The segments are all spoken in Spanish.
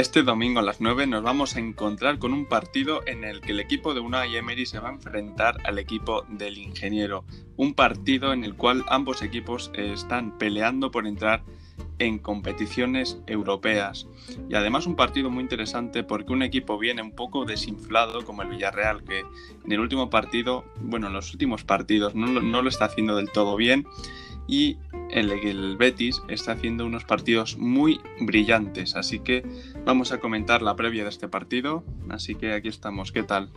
Este domingo a las 9 nos vamos a encontrar con un partido en el que el equipo de Unai Emery se va a enfrentar al equipo del ingeniero. Un partido en el cual ambos equipos están peleando por entrar en competiciones europeas. Y además un partido muy interesante porque un equipo viene un poco desinflado como el Villarreal, que en el último partido, bueno, en los últimos partidos no, no lo está haciendo del todo bien y el, Betis está haciendo unos partidos muy brillantes. Así que vamos a comentar la previa de este partido. Así que aquí estamos. ¿Qué tal?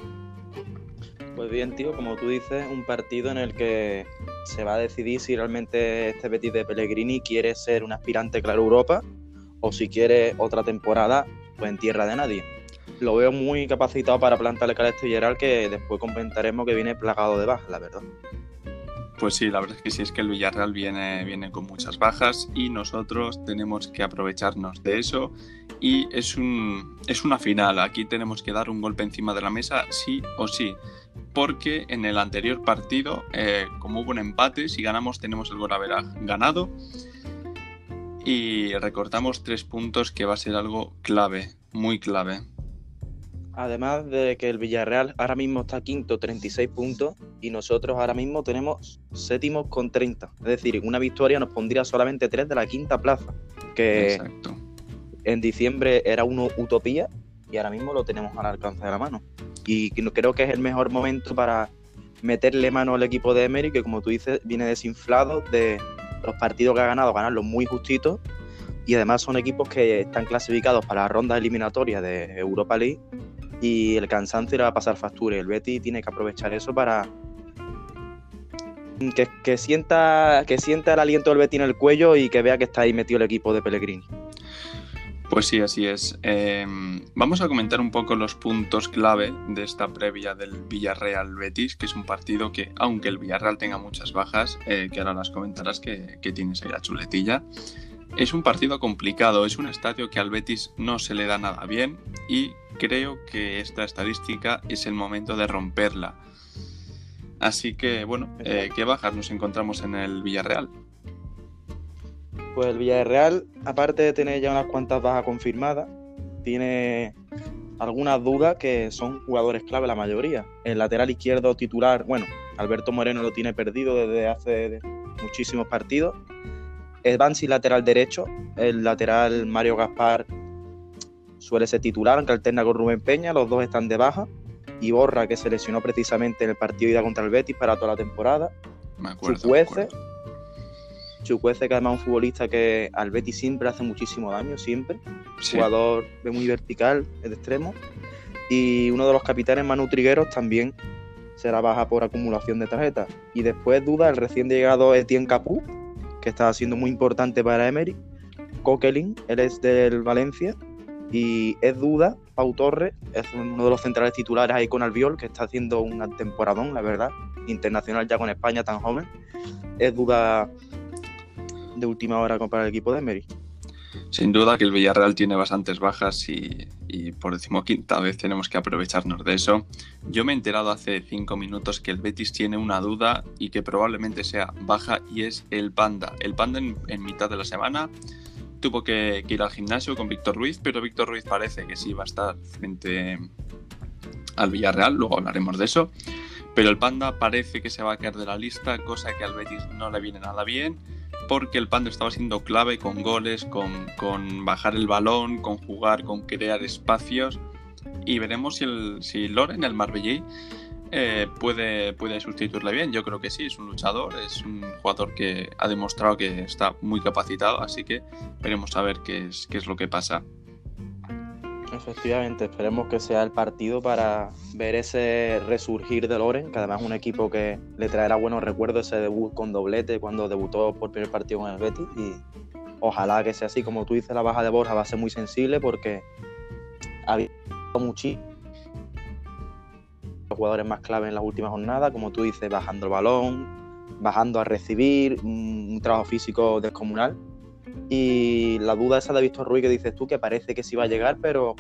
Pues bien, tío, como tú dices, un partido en el que se va a decidir si realmente este Betis de Pellegrini quiere ser un aspirante claro Europa o si quiere otra temporada pues en tierra de nadie. Lo veo muy capacitado para plantarle cara a este que después comentaremos que viene plagado de bajas, la verdad. Pues sí, la verdad es que sí, es que el Villarreal viene, viene con muchas bajas y nosotros tenemos que aprovecharnos de eso y es, un, es una final, aquí tenemos que dar un golpe encima de la mesa sí o sí, porque en el anterior partido, eh, como hubo un empate, si ganamos tenemos el Goravera ganado y recortamos tres puntos que va a ser algo clave, muy clave. Además de que el Villarreal ahora mismo está quinto, 36 puntos, y nosotros ahora mismo tenemos séptimos con 30. Es decir, una victoria nos pondría solamente tres de la quinta plaza, que en diciembre era una utopía y ahora mismo lo tenemos al alcance de la mano. Y creo que es el mejor momento para meterle mano al equipo de Emery, que como tú dices, viene desinflado de los partidos que ha ganado, ganarlos muy justitos. Y además son equipos que están clasificados para la ronda eliminatoria de Europa League y el cansancio va a pasar factura. El Betty tiene que aprovechar eso para que, sienta, que sienta el aliento del Betty en el cuello y que vea que está ahí metido el equipo de Pellegrini. Pues sí, así es. Em, vamos a comentar un poco los puntos clave de esta previa del Villarreal Betis, que es un partido que, aunque el Villarreal tenga muchas bajas, eh, que ahora las comentarás que, que tienes ahí la chuletilla, es un partido complicado, es un estadio que al Betis no se le da nada bien y creo que esta estadística es el momento de romperla. Así que, bueno, eh, ¿qué bajas nos encontramos en el Villarreal? Pues el Villarreal, aparte de tener ya unas cuantas bajas confirmadas, tiene algunas dudas que son jugadores clave la mayoría. El lateral izquierdo titular, bueno, Alberto Moreno lo tiene perdido desde hace muchísimos partidos el Bansi lateral derecho, el lateral Mario Gaspar suele ser titular, aunque alterna con Rubén Peña, los dos están de baja. Y Borra, que se lesionó precisamente en el partido ida contra el Betis para toda la temporada. Me acuerdo. Chucuece, Chucuece, que además es un futbolista que al Betis siempre hace muchísimo daño, siempre. Jugador de muy vertical, de extremo. Y uno de los capitanes, Manu Trigueros, también será baja por acumulación de tarjetas. Y después duda el recién llegado Etienne Capú, que está siendo muy importante para Emery. Coquelin, él es del Valencia. Y es duda, Pau Torres, es uno de los centrales titulares ahí con Albiol, que está haciendo un temporadón, la verdad. Internacional ya con España tan joven. Es duda de última hora para el equipo de Emery. Sin duda que el Villarreal tiene bastantes bajas y, por decimoquinta vez tenemos que aprovecharnos de eso. Yo me he enterado hace cinco minutos que el Betis tiene una duda y que probablemente sea baja y es el Panda. El Panda en, mitad de la semana tuvo que, ir al gimnasio con Víctor Ruiz, pero Víctor Ruiz parece que sí va a estar frente al Villarreal, luego hablaremos de eso. Pero el Panda parece que se va a caer de la lista, cosa que al Betis no le viene nada bien porque el Pando estaba siendo clave con goles, con, bajar el balón, con jugar, con crear espacios. Y veremos si, el, si Loren, el Marbellí, eh, puede, puede sustituirle bien. Yo creo que sí, es un luchador, es un jugador que ha demostrado que está muy capacitado, así que veremos a ver qué es, qué es lo que pasa. Efectivamente, esperemos que sea el partido para ver ese resurgir de Loren, que además es un equipo que le traerá buenos recuerdos ese debut con doblete cuando debutó por primer partido con el Betis. Y ojalá que sea así, como tú dices, la baja de Borja va a ser muy sensible porque ha habido muchísimos jugadores más clave en las últimas jornadas, como tú dices, bajando el balón, bajando a recibir, un trabajo físico descomunal. Y la duda esa de Víctor Ruiz que dices tú, que parece que sí va a llegar, pero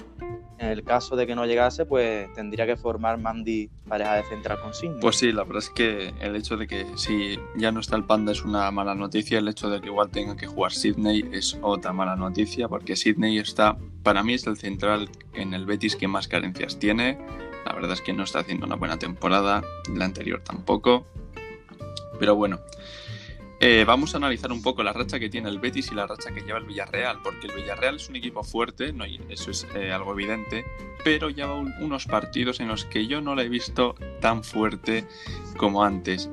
en el caso de que no llegase, pues tendría que formar Mandy pareja de central con Sidney. Pues sí, la verdad es que el hecho de que si ya no está el Panda es una mala noticia, el hecho de que igual tenga que jugar Sidney es otra mala noticia, porque Sidney está para mí es el central en el Betis que más carencias tiene. La verdad es que no está haciendo una buena temporada, la anterior tampoco. Pero bueno, eh, vamos a analizar un poco la racha que tiene el Betis y la racha que lleva el Villarreal, porque el Villarreal es un equipo fuerte, no, eso es eh, algo evidente, pero lleva unos partidos en los que yo no lo he visto tan fuerte como antes.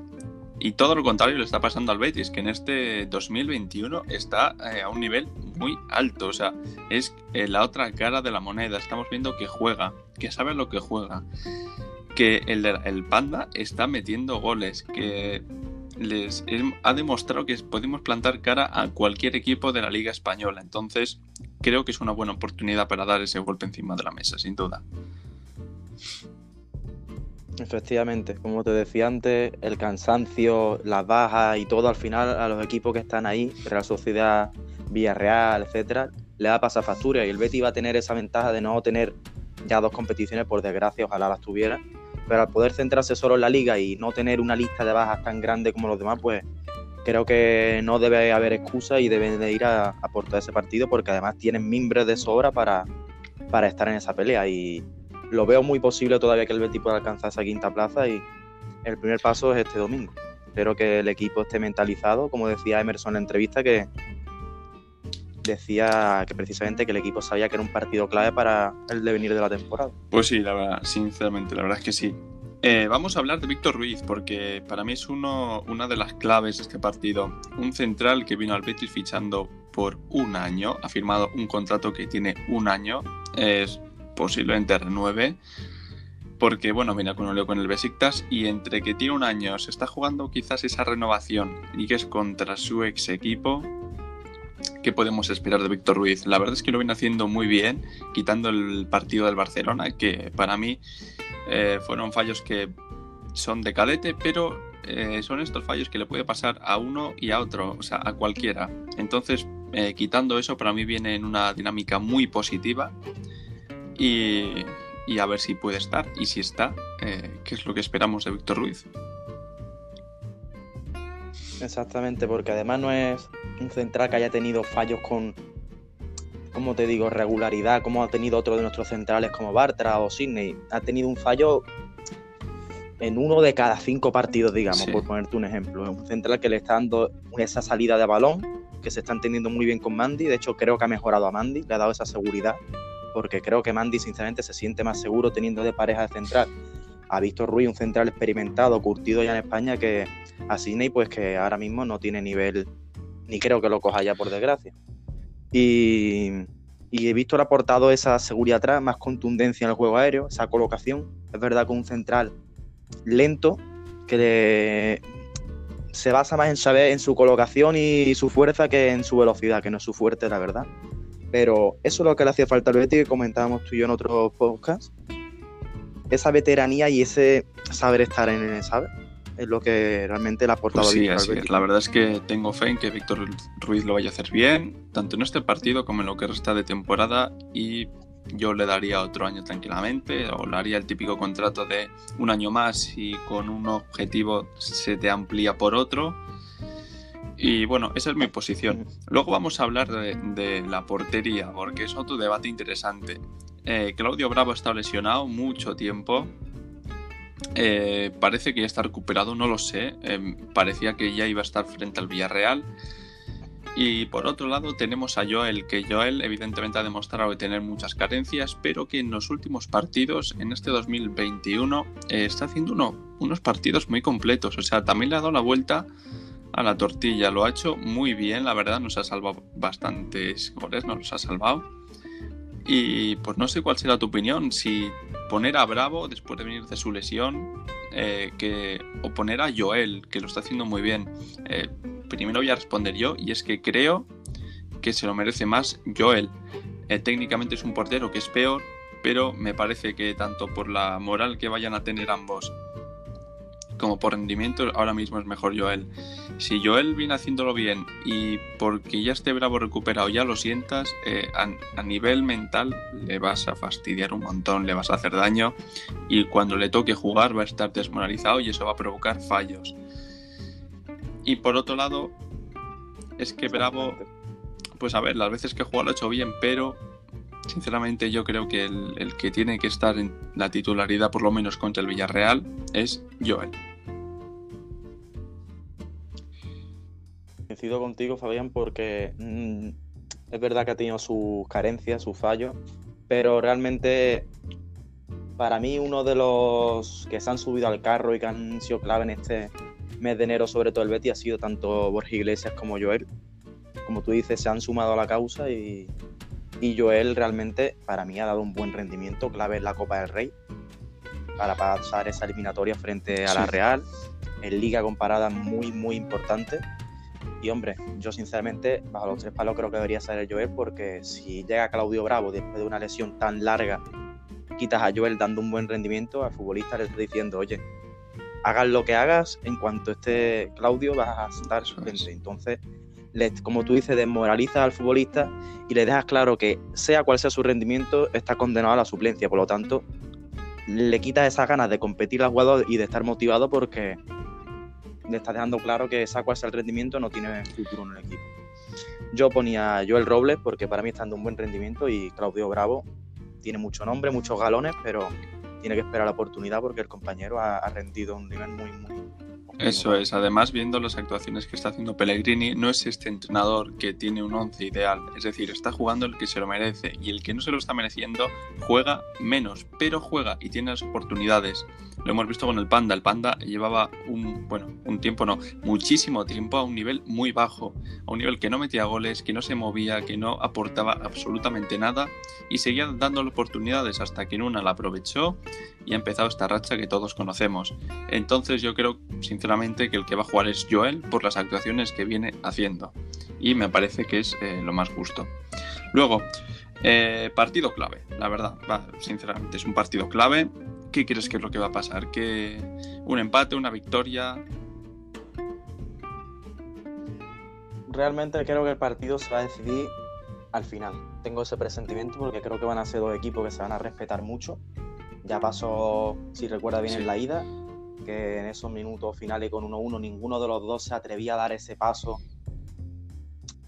Y todo lo contrario le está pasando al Betis, que en este 2021 está eh, a un nivel muy alto. O sea, es la otra cara de la moneda. Estamos viendo que juega, que sabe lo que juega. Que el, el Panda está metiendo goles, que les ha demostrado que podemos plantar cara a cualquier equipo de la Liga Española. Entonces, creo que es una buena oportunidad para dar ese golpe encima de la mesa, sin duda. Efectivamente, como te decía antes, el cansancio, las bajas y todo al final a los equipos que están ahí, Real Sociedad, Villarreal, etcétera, le da pasar factura y el Betty va a tener esa ventaja de no tener ya dos competiciones, por desgracia, ojalá las tuviera, pero al poder centrarse solo en la liga y no tener una lista de bajas tan grande como los demás, pues creo que no debe haber excusa y deben de ir a, aportar ese partido porque además tienen mimbres de sobra para, para estar en esa pelea y lo veo muy posible todavía que el Betis pueda alcanzar esa quinta plaza y el primer paso es este domingo. Espero que el equipo esté mentalizado, como decía Emerson en la entrevista, que decía que precisamente que el equipo sabía que era un partido clave para el devenir de la temporada. Pues sí, la verdad, sinceramente, la verdad es que sí. Eh, vamos a hablar de Víctor Ruiz, porque para mí es uno, una de las claves de este partido. Un central que vino al Betis fichando por un año, ha firmado un contrato que tiene un año, es posiblemente renueve, porque bueno, viene con un con el Besiktas y entre que tiene un año se está jugando quizás esa renovación y que es contra su ex equipo, ¿Qué podemos esperar de Víctor Ruiz? La verdad es que lo viene haciendo muy bien, quitando el partido del Barcelona, que para mí eh, fueron fallos que son de cadete, pero eh, son estos fallos que le puede pasar a uno y a otro, o sea, a cualquiera. Entonces, eh, quitando eso, para mí viene en una dinámica muy positiva y, y a ver si puede estar y si está, qué es lo que esperamos de Víctor Ruiz. Exactamente, porque además no es un central que haya tenido fallos con, como te digo, regularidad, como ha tenido otro de nuestros centrales como Bartra o Sidney. Ha tenido un fallo en uno de cada cinco partidos, digamos, por ponerte un ejemplo. Es un central que le está dando esa salida de balón, que se está entendiendo muy bien con Mandy. De hecho, creo que ha mejorado a Mandy, le ha dado esa seguridad, porque creo que Mandy, sinceramente, se siente más seguro teniendo de pareja de central a Víctor Ruiz, un central experimentado, curtido ya en España, que a Sidney, pues que ahora mismo no tiene nivel, ni creo que lo coja ya por desgracia. Y, visto le ha aportado esa seguridad atrás, más contundencia en el juego aéreo, esa colocación. Es verdad que un central lento, que se basa más en saber en su colocación y su fuerza que en su velocidad, que no es su fuerte, la verdad. Pero eso es lo que le hacía falta al Betis, que comentábamos tú y yo en otros podcasts. Esa veteranía y ese saber estar en el, ¿sabes? es lo que realmente le ha aportado pues sí, así es. La verdad es que tengo fe en que Víctor Ruiz lo vaya a hacer bien, tanto en este partido como en lo que resta de temporada y yo le daría otro año tranquilamente o le haría el típico contrato de un año más y con un objetivo se te amplía por otro. Y bueno, esa es mi posición. Luego vamos a hablar de, la portería, porque es otro debate interesante. Eh, Claudio Bravo está lesionado mucho tiempo, eh, parece que ya está recuperado, no lo sé. Em, parecía que ya iba a estar frente al Villarreal. Y por otro lado tenemos a Joel, que Joel evidentemente ha demostrado tener muchas carencias, pero que en los últimos partidos, en este 2021, eh, está haciendo unos partidos muy completos. O sea, también le ha dado la vuelta a la tortilla. Lo ha hecho muy bien, la verdad, nos ha salvado bastantes goles, nos los ha salvado. Y pues no sé cuál será tu opinión, si poner a Bravo después de venir de su lesión eh, que, o poner a Joel, que lo está haciendo muy bien. Eh, primero voy a responder yo y es que creo que se lo merece más Joel. Eh, técnicamente es un portero que es peor, pero me parece que tanto por la moral que vayan a tener ambos como por rendimiento, ahora mismo es mejor Joel. Si Joel viene haciéndolo bien y porque ya esté bravo recuperado ya lo sientas, eh, a, nivel mental le vas a fastidiar un montón, le vas a hacer daño y cuando le toque jugar va a estar desmoralizado y eso va a provocar fallos. Y por otro lado, es que Bravo, pues a ver, las veces que juega lo ha hecho bien, pero sinceramente yo creo que el, el, que tiene que estar en la titularidad, por lo menos contra el Villarreal, es Joel. Coincido contigo, Fabián, porque mmm, es verdad que ha tenido sus carencias, sus fallos, pero realmente para mí uno de los que se han subido al carro y que han sido clave en este mes de enero, sobre todo el Betty, ha sido tanto Borja Iglesias como Joel. Como tú dices, se han sumado a la causa y, y Joel realmente para mí ha dado un buen rendimiento, clave en la Copa del Rey, para pasar esa eliminatoria frente a la Real, en liga comparada muy, muy importante. Y hombre, yo sinceramente, bajo los tres palos creo que debería ser el Joel, porque si llega Claudio Bravo después de una lesión tan larga, quitas a Joel dando un buen rendimiento, al futbolista le está diciendo, oye, hagas lo que hagas, en cuanto esté Claudio vas a estar suplente. Entonces, como tú dices, desmoraliza al futbolista y le dejas claro que sea cual sea su rendimiento, está condenado a la suplencia. Por lo tanto, le quitas esas ganas de competir al jugador y de estar motivado porque le estás dejando claro que cual sea el rendimiento, no tiene futuro en el equipo. Yo ponía Joel Robles porque para mí está dando un buen rendimiento y Claudio Bravo tiene mucho nombre, muchos galones, pero tiene que esperar la oportunidad porque el compañero ha, ha rendido un nivel muy, muy, eso es, además viendo las actuaciones que está haciendo Pellegrini, no es este entrenador que tiene un once ideal, es decir, está jugando el que se lo merece y el que no se lo está mereciendo juega menos, pero juega y tiene las oportunidades. Lo hemos visto con el Panda, el Panda llevaba un, bueno, un tiempo no, muchísimo tiempo a un nivel muy bajo, a un nivel que no metía goles, que no se movía, que no aportaba absolutamente nada y seguía dándole oportunidades hasta que en una la aprovechó y ha empezado esta racha que todos conocemos. Entonces yo creo, sinceramente, que el que va a jugar es Joel por las actuaciones que viene haciendo. Y me parece que es eh, lo más justo. Luego, eh, partido clave, la verdad, sinceramente, es un partido clave. ¿Qué crees que es lo que va a pasar? ¿Que un empate, una victoria? Realmente creo que el partido se va a decidir al final. Tengo ese presentimiento porque creo que van a ser dos equipos que se van a respetar mucho ya pasó, si recuerda bien, en la ida, que en esos minutos finales con 1-1 ninguno de los dos se atrevía a dar ese paso.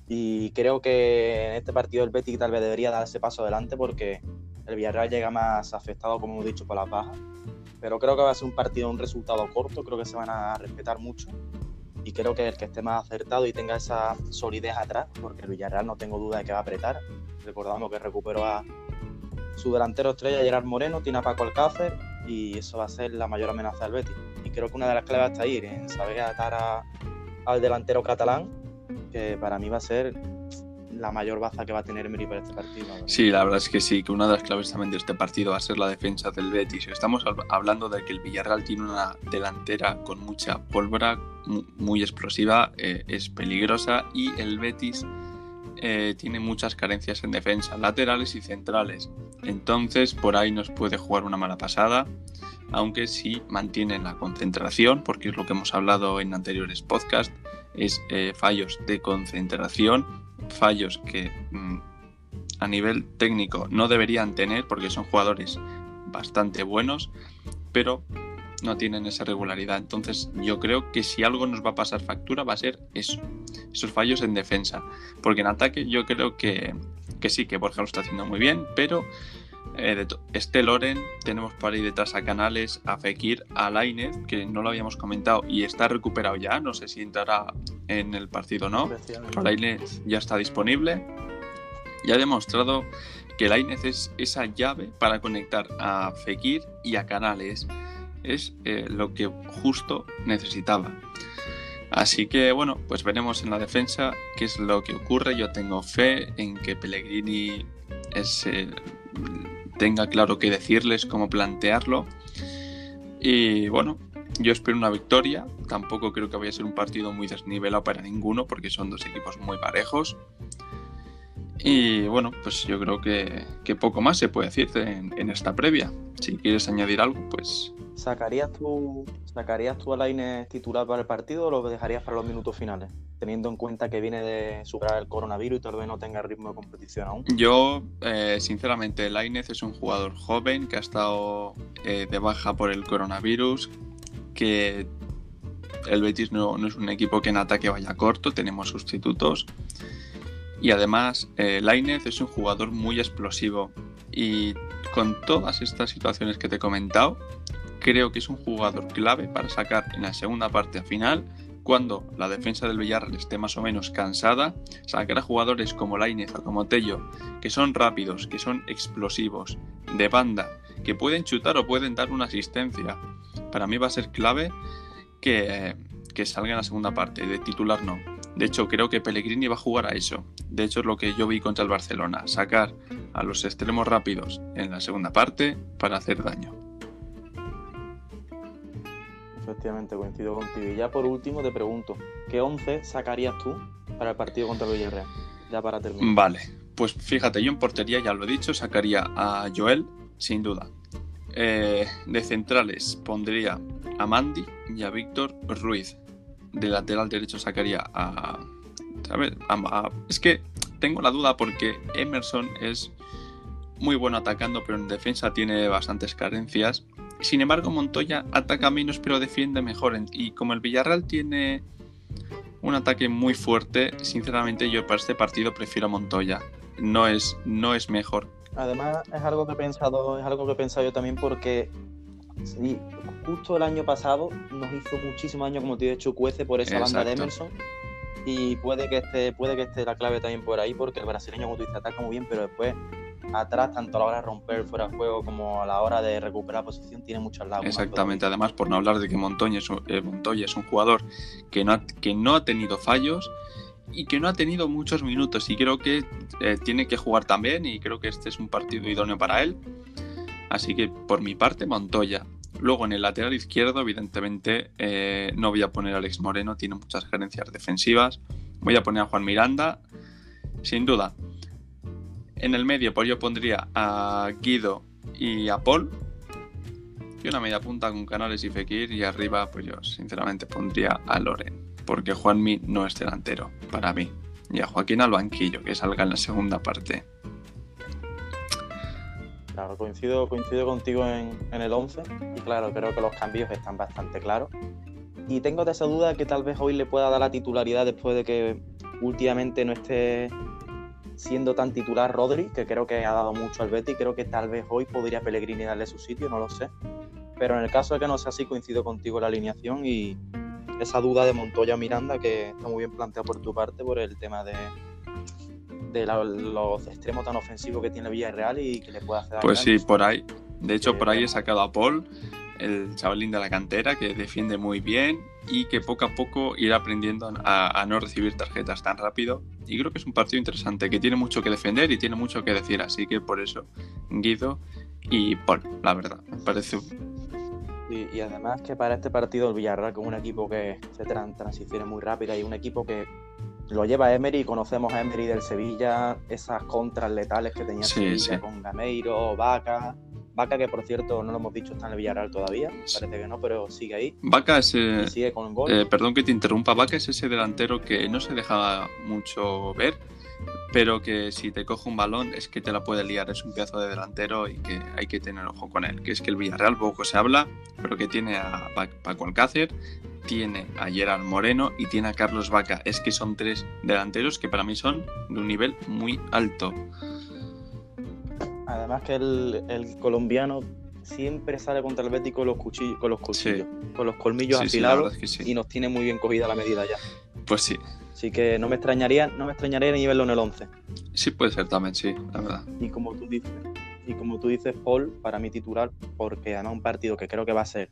Y creo que en este partido el Betis tal vez debería dar ese paso adelante porque el Villarreal llega más afectado, como hemos dicho, por las bajas. Pero creo que va a ser un partido, un resultado corto, creo que se van a respetar mucho. Y creo que el que esté más acertado y tenga esa solidez atrás, porque el Villarreal no tengo duda de que va a apretar. Recordamos que recuperó a, su delantero estrella, Gerard Moreno, tiene a Paco Alcácer y eso va a ser la mayor amenaza del Betis. Y creo que una de las claves está ahí, en saber atar al delantero catalán, que para mí va a ser la mayor baza que va a tener Emery para este partido. Sí, la verdad es que sí, que una de las claves también de este partido va a ser la defensa del Betis. Estamos hablando de que el Villarreal tiene una delantera con mucha pólvora, muy explosiva, eh, es peligrosa y el Betis eh, tiene muchas carencias en defensa, laterales y centrales. Entonces por ahí nos puede jugar una mala pasada, aunque si mantienen la concentración, porque es lo que hemos hablado en anteriores podcasts, es eh, fallos de concentración, fallos que mm, a nivel técnico no deberían tener porque son jugadores bastante buenos, pero no tienen esa regularidad. Entonces yo creo que si algo nos va a pasar factura va a ser eso, esos fallos en defensa. Porque en ataque yo creo que, que sí, que Borja lo está haciendo muy bien, pero eh, este Loren, tenemos por ahí detrás a Canales, a Fekir, a Lainez, que no lo habíamos comentado y está recuperado ya, no sé si entrará en el partido no. Lainez ya está disponible y ha demostrado que Lainez es esa llave para conectar a Fekir y a Canales es eh, lo que justo necesitaba. Así que bueno, pues veremos en la defensa qué es lo que ocurre. Yo tengo fe en que Pellegrini tenga claro qué decirles, cómo plantearlo. Y bueno, yo espero una victoria. Tampoco creo que vaya a ser un partido muy desnivelado para ninguno, porque son dos equipos muy parejos. Y bueno, pues yo creo que, poco más se puede decir en, esta previa. Si quieres añadir algo, pues. ¿Sacarías tú, ¿Sacarías tú a Laine titular para el partido o lo dejarías para los minutos finales? Teniendo en cuenta que viene de superar el coronavirus y tal vez no tenga ritmo de competición aún. Yo, eh, sinceramente, Lainez es un jugador joven que ha estado eh, de baja por el coronavirus, que el Betis no, es un equipo que en ataque vaya corto, tenemos sustitutos Y además, eh, es un jugador muy explosivo. Y con todas estas situaciones que te he comentado, creo que es un jugador clave para sacar en la segunda parte a final, cuando la defensa del Villarreal esté más o menos cansada, sacar a jugadores como Lainez o como Tello, que son rápidos, que son explosivos, de banda, que pueden chutar o pueden dar una asistencia. Para mí va a ser clave que, que salga en la segunda parte, de titular no. De hecho, creo que Pellegrini va a jugar a eso. De hecho, es lo que yo vi contra el Barcelona, sacar a los extremos rápidos en la segunda parte para hacer daño. Efectivamente, coincido contigo. Y ya por último te pregunto, ¿qué 11 sacarías tú para el partido contra el Villarreal? Ya para terminar. Vale, pues fíjate, yo en portería, ya lo he dicho, sacaría a Joel, sin duda. Eh, de centrales pondría a Mandy y a Víctor Ruiz. De lateral derecho sacaría a, ¿sabes? es que tengo la duda porque Emerson es muy bueno atacando, pero en defensa tiene bastantes carencias. Sin embargo, Montoya ataca menos, pero defiende mejor. Y como el Villarreal tiene un ataque muy fuerte, sinceramente yo para este partido prefiero a Montoya. No es, no es mejor. Además, es algo que he pensado, es algo que he pensado yo también porque justo el año pasado nos hizo muchísimo daño, como te he dicho, Cuece por esa banda de Emerson. Y puede que esté, puede que esté la clave también por ahí, porque el brasileño, como tú dices, ataca muy bien, pero después atrás, tanto a la hora de romper fuera de juego como a la hora de recuperar posición, tiene muchas lagunas. Exactamente, además por no hablar de que Montoya es, un, eh, Montoya es un jugador que no, ha, que no ha tenido fallos y que no ha tenido muchos minutos y creo que eh, tiene que jugar también y creo que este es un partido idóneo para él. Así que por mi parte, Montoya. Luego en el lateral izquierdo, evidentemente, eh, no voy a poner a Alex Moreno, tiene muchas gerencias defensivas. Voy a poner a Juan Miranda, sin duda. En el medio, pues yo pondría a Guido y a Paul. Y una media punta con Canales y Fekir. Y arriba, pues yo sinceramente pondría a Loren. Porque Juanmi no es delantero para mí. Y a Joaquín al banquillo, que salga en la segunda parte. Claro, coincido, coincido contigo en, en el 11. Y claro, creo que los cambios están bastante claros. Y tengo de esa duda que tal vez hoy le pueda dar la titularidad después de que últimamente no esté siendo tan titular Rodri, que creo que ha dado mucho al Betty, creo que tal vez hoy podría Pellegrini darle su sitio, no lo sé. Pero en el caso de que no sea así, coincido contigo en la alineación y esa duda de Montoya Miranda que está muy bien planteada por tu parte por el tema de, de los extremos tan ofensivos que tiene Villarreal y que le puede hacer. Pues sí, por ahí. De hecho, por ahí he sacado a Paul, el chavalín de la cantera, que defiende muy bien y que poco a poco irá aprendiendo a, no recibir tarjetas tan rápido. Y creo que es un partido interesante, que tiene mucho que defender y tiene mucho que decir. Así que por eso, Guido y Paul, la verdad, me parece. Y, y además que para este partido el Villarreal, con un equipo que se tran muy rápidas y un equipo que lo lleva Emery, conocemos a Emery del Sevilla, esas contras letales que tenía sí, Sevilla con Gameiro, Vaca, Vaca, que por cierto no lo hemos dicho, está en el Villarreal todavía. Parece que no, pero sigue ahí. Vaca es. Eh, sigue con gol. Eh, perdón que te interrumpa. Vaca es ese delantero que no se deja mucho ver, pero que si te coge un balón es que te la puede liar. Es un pedazo de delantero y que hay que tener ojo con él. Que es que el Villarreal poco se habla, pero que tiene a Paco Alcácer, tiene a Gerard Moreno y tiene a Carlos Vaca. Es que son tres delanteros que para mí son de un nivel muy alto. Además que el, colombiano siempre sale contra el Betis con los cuchillos, con los cuchillos, con los colmillos afilados y nos tiene muy bien cogida la medida ya. Pues sí. Así que no me extrañaría, no me extrañaría ni verlo en el 11. Sí, puede ser también, sí, la verdad. Y como tú dices, y como tú dices, Paul, para mí titular, porque además un partido que creo que va a ser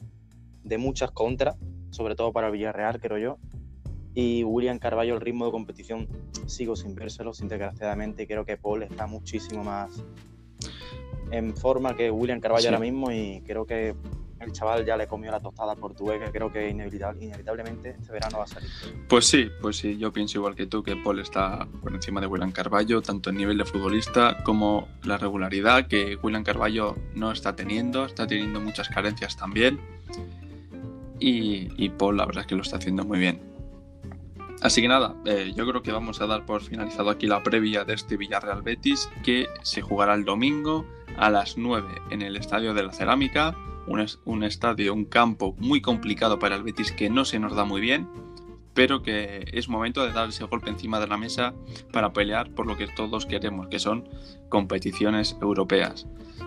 de muchas contras, sobre todo para Villarreal, creo yo. Y William Carballo, el ritmo de competición, sigo sin vérselo, sin desgraciadamente, creo que Paul está muchísimo más en forma que William Carvalho ahora mismo y creo que el chaval ya le comió la tostada al portugués, que creo que inevitable, inevitablemente este verano va a salir. Pues sí, pues sí, yo pienso igual que tú que Paul está por encima de William Carballo, tanto en nivel de futbolista como la regularidad que William Carballo no está teniendo, está teniendo muchas carencias también. Y, Paul la verdad es que lo está haciendo muy bien. Así que nada, eh, yo creo que vamos a dar por finalizado aquí la previa de este Villarreal Betis, que se jugará el domingo a las 9 en el Estadio de la Cerámica, un, estadio, un campo muy complicado para el Betis que no se nos da muy bien, pero que es momento de dar ese golpe encima de la mesa para pelear por lo que todos queremos, que son competiciones europeas.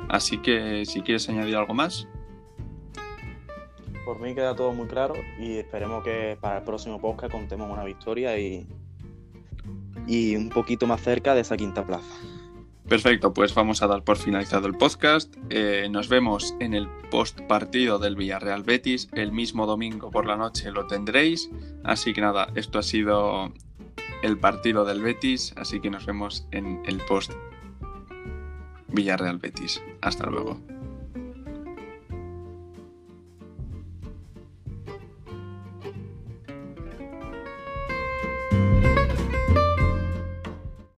Así que si quieres añadir algo más. Por mí queda todo muy claro y esperemos que para el próximo podcast contemos una victoria y, y un poquito más cerca de esa quinta plaza. Perfecto, pues vamos a dar por finalizado el podcast. Eh, nos vemos en el post partido del Villarreal Betis. El mismo domingo por la noche lo tendréis. Así que nada, esto ha sido el partido del Betis. Así que nos vemos en el post Villarreal Betis. Hasta luego.